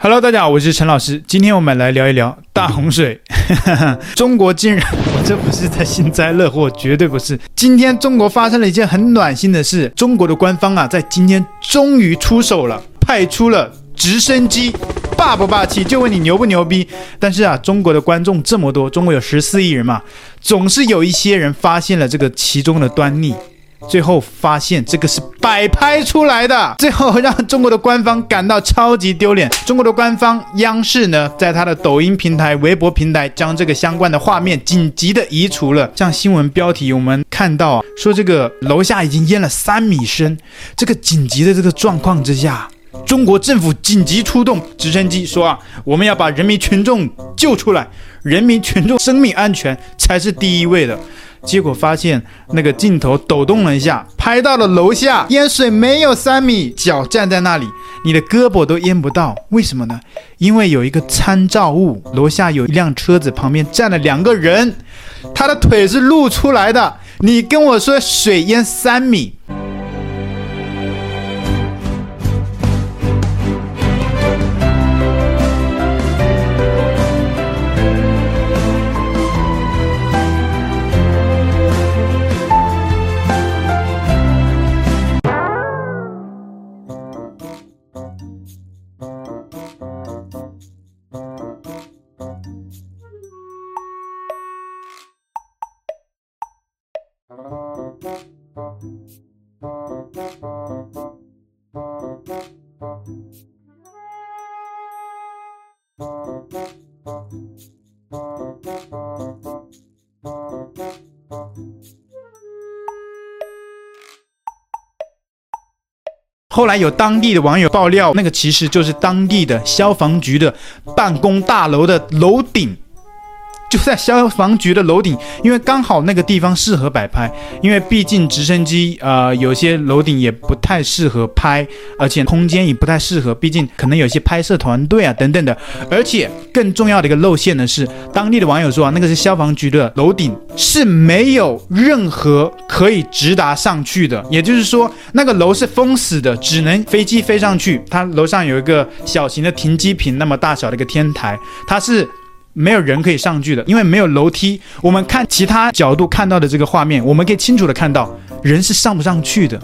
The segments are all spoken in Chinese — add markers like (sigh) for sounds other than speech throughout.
Hello，大家好，我是陈老师。今天我们来聊一聊大洪水。(laughs) 中国竟然，(laughs) 我这不是在幸灾乐祸，绝对不是。今天中国发生了一件很暖心的事，中国的官方啊，在今天终于出手了，派出了直升机，霸不霸气？就问你牛不牛逼？但是啊，中国的观众这么多，中国有十四亿人嘛，总是有一些人发现了这个其中的端倪。最后发现这个是摆拍出来的，最后让中国的官方感到超级丢脸。中国的官方央视呢，在他的抖音平台、微博平台将这个相关的画面紧急的移除了。像新闻标题我们看到啊，说这个楼下已经淹了三米深，这个紧急的这个状况之下，中国政府紧急出动直升机，说啊，我们要把人民群众救出来，人民群众生命安全才是第一位的。结果发现那个镜头抖动了一下，拍到了楼下淹水没有三米，脚站在那里，你的胳膊都淹不到。为什么呢？因为有一个参照物，楼下有一辆车子，旁边站了两个人，他的腿是露出来的。你跟我说水淹三米。后来有当地的网友爆料，那个其实就是当地的消防局的办公大楼的楼顶。就在消防局的楼顶，因为刚好那个地方适合摆拍，因为毕竟直升机，呃，有些楼顶也不太适合拍，而且空间也不太适合，毕竟可能有些拍摄团队啊等等的。而且更重要的一个露馅的是，当地的网友说啊，那个是消防局的楼顶是没有任何可以直达上去的，也就是说那个楼是封死的，只能飞机飞上去。它楼上有一个小型的停机坪那么大小的一个天台，它是。没有人可以上去的，因为没有楼梯。我们看其他角度看到的这个画面，我们可以清楚的看到人是上不上去的。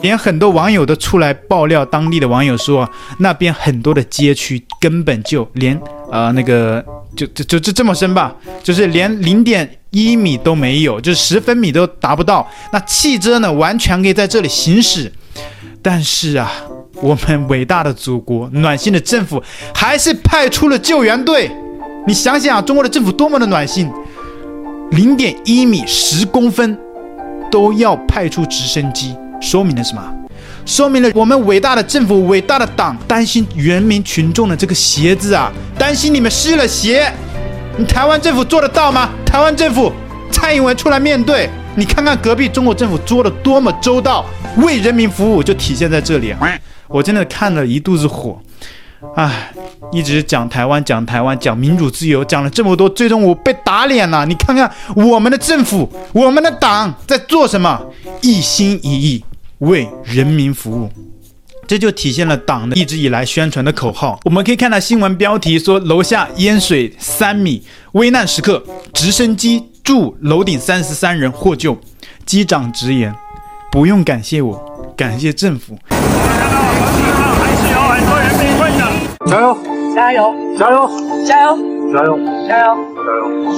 连很多网友都出来爆料，当地的网友说，那边很多的街区根本就连呃那个就就就就这么深吧，就是连零点。一米都没有，就是十分米都达不到。那汽车呢，完全可以在这里行驶。但是啊，我们伟大的祖国、暖心的政府，还是派出了救援队。你想想啊，中国的政府多么的暖心，零点一米、十公分都要派出直升机，说明了什么？说明了我们伟大的政府、伟大的党担心人民群众的这个鞋子啊，担心你们湿了鞋。你台湾政府做得到吗？台湾政府，蔡英文出来面对，你看看隔壁中国政府做的多么周到，为人民服务就体现在这里啊！我真的看了一肚子火，唉，一直讲台湾，讲台湾，讲民主自由，讲了这么多，最终我被打脸了。你看看我们的政府，我们的党在做什么？一心一意为人民服务。这就体现了党的一直以来宣传的口号。我们可以看到新闻标题说，楼下淹水三米，危难时刻，直升机驻楼顶三十三人获救。机长直言：“不用感谢我，感谢政府。”加油！加油！加油！加油！加油！加油！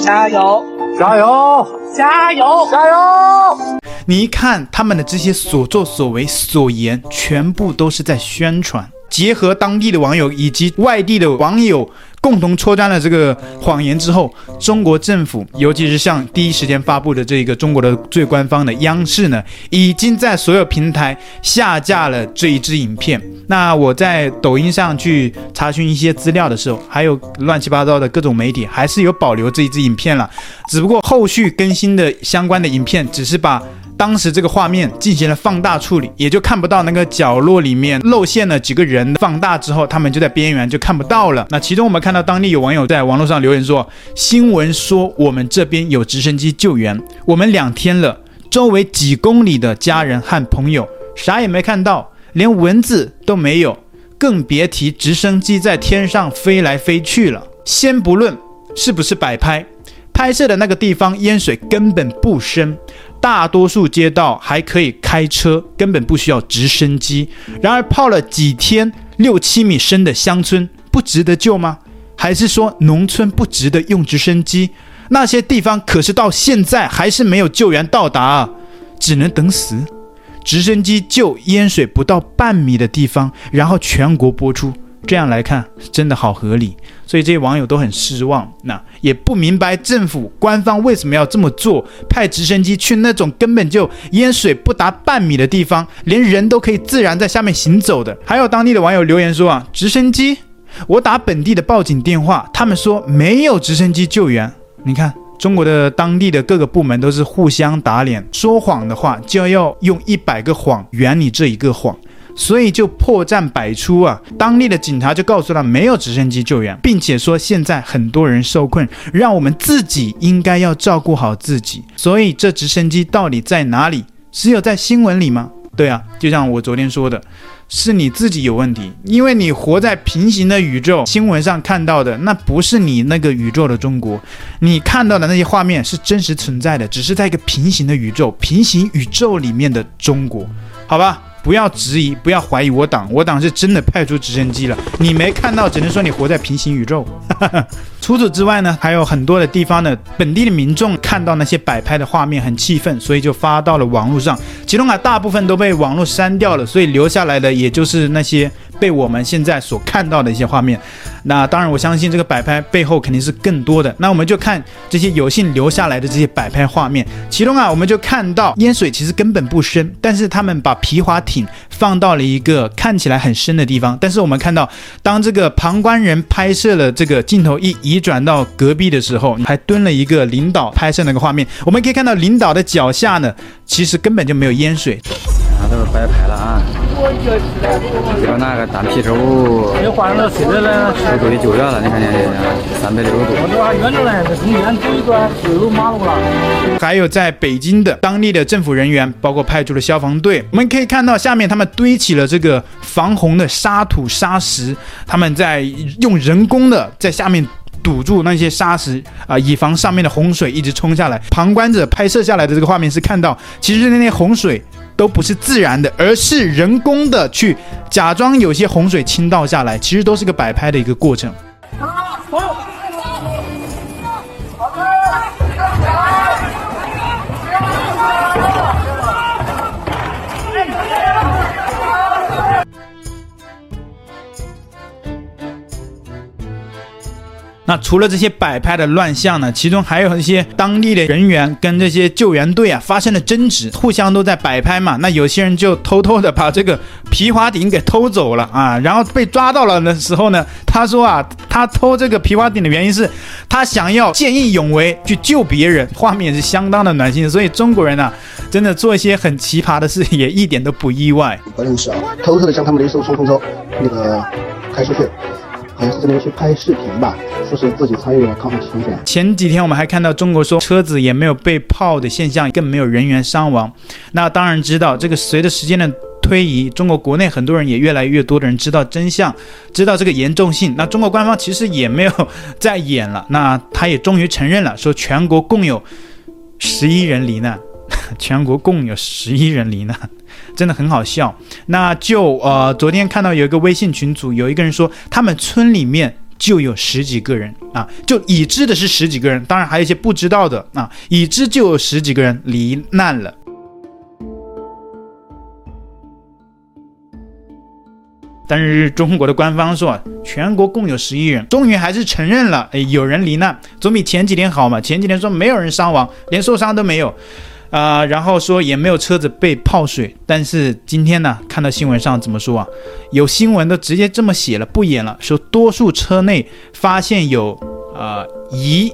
加油！加油！加油！加油！加油！你一看他们的这些所作所为所言，全部都是在宣传。结合当地的网友以及外地的网友共同戳穿了这个谎言之后，中国政府，尤其是像第一时间发布的这个中国的最官方的央视呢，已经在所有平台下架了这一支影片。那我在抖音上去查询一些资料的时候，还有乱七八糟的各种媒体还是有保留这一支影片了，只不过后续更新的相关的影片只是把。当时这个画面进行了放大处理，也就看不到那个角落里面露馅了几个人。放大之后，他们就在边缘就看不到了。那其中我们看到当地有网友在网络上留言说：“新闻说我们这边有直升机救援，我们两天了，周围几公里的家人和朋友啥也没看到，连蚊子都没有，更别提直升机在天上飞来飞去了。先不论是不是摆拍。”拍摄的那个地方淹水根本不深，大多数街道还可以开车，根本不需要直升机。然而泡了几天六七米深的乡村不值得救吗？还是说农村不值得用直升机？那些地方可是到现在还是没有救援到达啊，只能等死。直升机救淹水不到半米的地方，然后全国播出。这样来看，真的好合理，所以这些网友都很失望。那也不明白政府官方为什么要这么做，派直升机去那种根本就淹水不达半米的地方，连人都可以自然在下面行走的。还有当地的网友留言说啊，直升机，我打本地的报警电话，他们说没有直升机救援。你看，中国的当地的各个部门都是互相打脸，说谎的话就要用一百个谎圆你这一个谎。所以就破绽百出啊！当地的警察就告诉他没有直升机救援，并且说现在很多人受困，让我们自己应该要照顾好自己。所以这直升机到底在哪里？只有在新闻里吗？对啊，就像我昨天说的，是你自己有问题，因为你活在平行的宇宙。新闻上看到的那不是你那个宇宙的中国，你看到的那些画面是真实存在的，只是在一个平行的宇宙，平行宇宙里面的中国，好吧？不要质疑，不要怀疑我党，我党是真的派出直升机了。你没看到，只能说你活在平行宇宙。(laughs) 除此之外呢，还有很多的地方呢本地的民众看到那些摆拍的画面很气愤，所以就发到了网络上。其中啊，大部分都被网络删掉了，所以留下来的也就是那些被我们现在所看到的一些画面。那当然，我相信这个摆拍背后肯定是更多的。那我们就看这些有幸留下来的这些摆拍画面。其中啊，我们就看到淹水其实根本不深，但是他们把皮划艇放到了一个看起来很深的地方。但是我们看到，当这个旁观人拍摄了这个镜头一移转到隔壁的时候，还蹲了一个领导拍摄那个画面。我们可以看到领导的脚下呢，其实根本就没有淹水。啊，都是摆拍了啊！只有那个单皮车，又换了水的呢，速度的救援了。你看见没？三百六十度。还有在北京的当地的政府人员，包括派出了消防队，我们可以看到下面他们堆起了这个防洪的沙土沙石，他们在用人工的在下面堵住那些沙石啊，以防上面的洪水一直冲下来。旁观者拍摄下来的这个画面是看到，其实那些洪水。都不是自然的，而是人工的去假装有些洪水倾倒下来，其实都是个摆拍的一个过程。除了这些摆拍的乱象呢，其中还有一些当地的人员跟这些救援队啊发生了争执，互相都在摆拍嘛。那有些人就偷偷的把这个皮划艇给偷走了啊，然后被抓到了的时候呢，他说啊，他偷这个皮划艇的原因是他想要见义勇为去救别人，画面是相当的暖心。所以中国人啊，真的做一些很奇葩的事也一点都不意外。关键是啊，偷偷的将他们的一艘冲锋舟那个开出去。好像是这边去拍视频吧，说是自己参与了抗洪抢险。前几天我们还看到中国说车子也没有被泡的现象，更没有人员伤亡。那当然知道这个，随着时间的推移，中国国内很多人也越来越多的人知道真相，知道这个严重性。那中国官方其实也没有 (laughs) 再演了，那他也终于承认了，说全国共有十一人罹难，(laughs) 全国共有十一人罹难。真的很好笑，那就呃，昨天看到有一个微信群组，有一个人说他们村里面就有十几个人啊，就已知的是十几个人，当然还有一些不知道的啊，已知就有十几个人罹难了。但是中国的官方说全国共有十一人，终于还是承认了，哎，有人罹难，总比前几天好嘛。前几天说没有人伤亡，连受伤都没有。啊、呃，然后说也没有车子被泡水，但是今天呢，看到新闻上怎么说啊？有新闻都直接这么写了，不演了，说多数车内发现有呃遗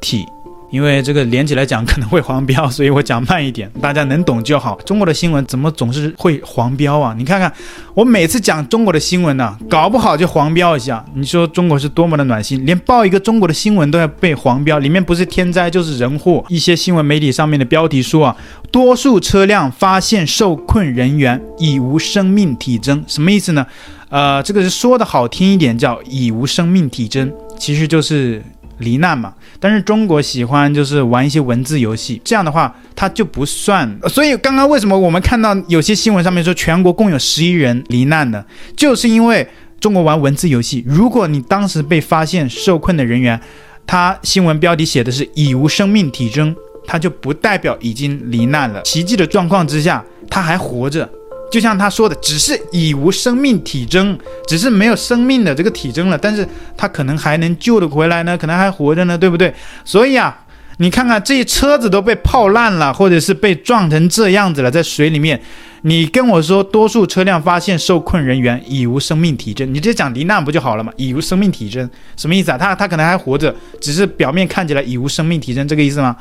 体，因为这个连起来讲可能会黄标，所以我讲慢一点，大家能懂就好。中国的新闻怎么总是会黄标啊？你看看，我每次讲中国的新闻呢、搞不好就黄标一下。你说中国是多么的暖心，连报一个中国的新闻都要被黄标，里面不是天灾就是人祸。一些新闻媒体上面的标题说啊，多数车辆发现受困人员已无生命体征，什么意思呢？呃，这个是说的好听一点叫已无生命体征，其实就是。罹难嘛，但是中国喜欢就是玩一些文字游戏，这样的话它就不算。所以刚刚为什么我们看到有些新闻上面说全国共有十一人罹难呢？就是因为中国玩文字游戏。如果你当时被发现受困的人员，他新闻标题写的是已无生命体征，他就不代表已经罹难了。奇迹的状况之下，他还活着。就像他说的，只是已无生命体征，只是没有生命的这个体征了，但是他可能还能救得回来呢，可能还活着呢，对不对？所以啊，你看看这些车子都被泡烂了，或者是被撞成这样子了，在水里面，你跟我说多数车辆发现受困人员已无生命体征，你直接讲罹难不就好了吗？已无生命体征什么意思啊？他他可能还活着，只是表面看起来已无生命体征，这个意思吗？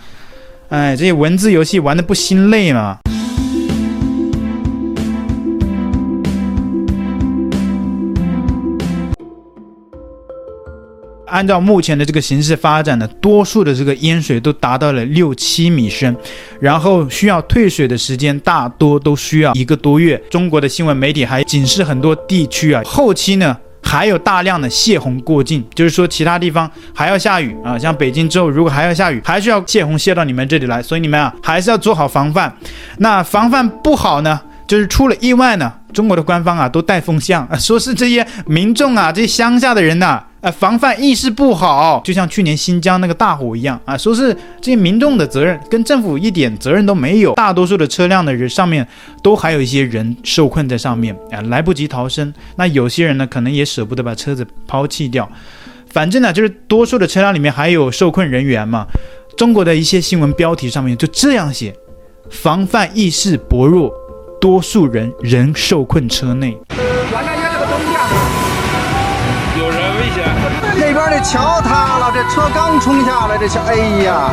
哎，这些文字游戏玩得不心累吗？按照目前的这个形势发展呢，多数的这个淹水都达到了六七米深，然后需要退水的时间大多都需要一个多月。中国的新闻媒体还警示很多地区啊，后期呢还有大量的泄洪过境，就是说其他地方还要下雨啊，像北京之后如果还要下雨，还是要泄洪泄到你们这里来，所以你们啊还是要做好防范。那防范不好呢，就是出了意外呢，中国的官方啊都带风向啊，说是这些民众啊，这些乡下的人呐、呃，防范意识不好，就像去年新疆那个大火一样啊，说是这些民众的责任，跟政府一点责任都没有。大多数的车辆的人上面都还有一些人受困在上面啊，来不及逃生。那有些人呢，可能也舍不得把车子抛弃掉。反正呢，就是多数的车辆里面还有受困人员嘛。中国的一些新闻标题上面就这样写：防范意识薄弱，多数人仍受困车内。危险！那边的桥塌了，这车刚冲下来，这桥，哎呀，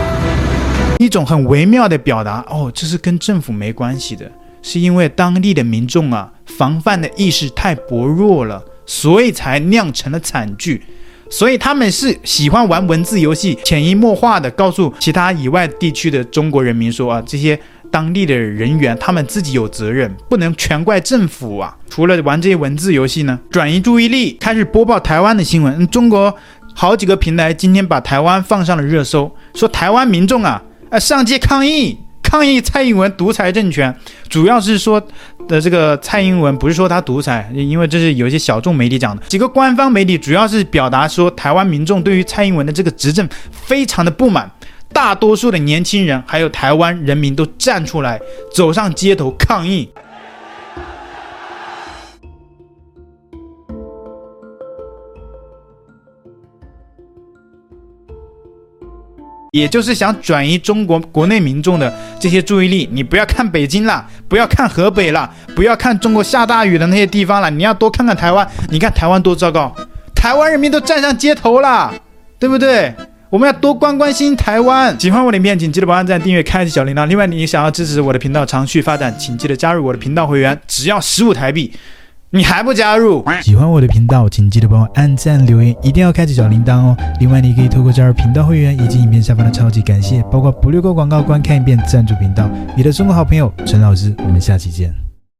一种很微妙的表达哦，这是跟政府没关系的，是因为当地的民众啊，防范的意识太薄弱了，所以才酿成了惨剧。所以他们是喜欢玩文字游戏，潜移默化的告诉其他以外地区的中国人民说啊，这些当地的人员他们自己有责任，不能全怪政府啊。除了玩这些文字游戏呢，转移注意力，开始播报台湾的新闻，中国。好几个平台今天把台湾放上了热搜，说台湾民众啊，呃，上街抗议，抗议蔡英文独裁政权，主要是说的这个蔡英文不是说他独裁，因为这是有一些小众媒体讲的，几个官方媒体主要是表达说台湾民众对于蔡英文的这个执政非常的不满，大多数的年轻人还有台湾人民都站出来走上街头抗议。也就是想转移中国国内民众的这些注意力，你不要看北京了，不要看河北了，不要看中国下大雨的那些地方了，你要多看看台湾。你看台湾多糟糕，台湾人民都站上街头了，对不对？我们要多关关心台湾。喜欢我的影片，请记得帮按赞、订阅、开启小铃铛。另外，你想要支持我的频道长续发展，请记得加入我的频道会员，只要十五台币。你还不加入？喜欢我的频道，请记得帮我按赞、留言，一定要开启小铃铛哦。另外，你可以透过加入频道会员以及影片下方的超级感谢，包括不略过广告、观看一遍赞助频道。你的中国好朋友陈老师，我们下期见。